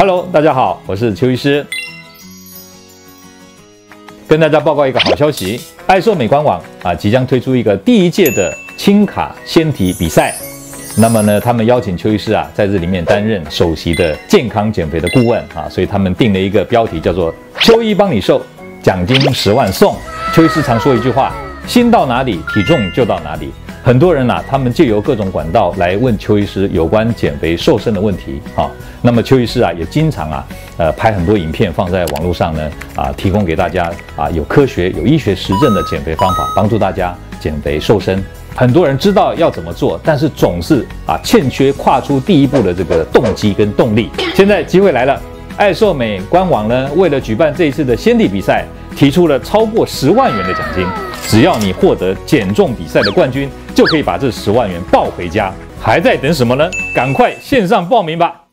Hello，大家好，我是邱医师，跟大家报告一个好消息，爱瘦美官网啊即将推出一个第一届的轻卡纤体比赛。那么呢，他们邀请邱医师啊在这里面担任首席的健康减肥的顾问啊，所以他们定了一个标题叫做“邱医帮你瘦，奖金十万送”。邱医师常说一句话：心到哪里，体重就到哪里。很多人呐、啊，他们借由各种管道来问邱医师有关减肥瘦身的问题啊。那么邱医师啊，也经常啊，呃，拍很多影片放在网络上呢，啊，提供给大家啊，有科学、有医学实证的减肥方法，帮助大家减肥瘦身。很多人知道要怎么做，但是总是啊，欠缺跨出第一步的这个动机跟动力。现在机会来了，爱瘦美官网呢，为了举办这一次的纤体比赛，提出了超过十万元的奖金，只要你获得减重比赛的冠军。就可以把这十万元抱回家，还在等什么呢？赶快线上报名吧！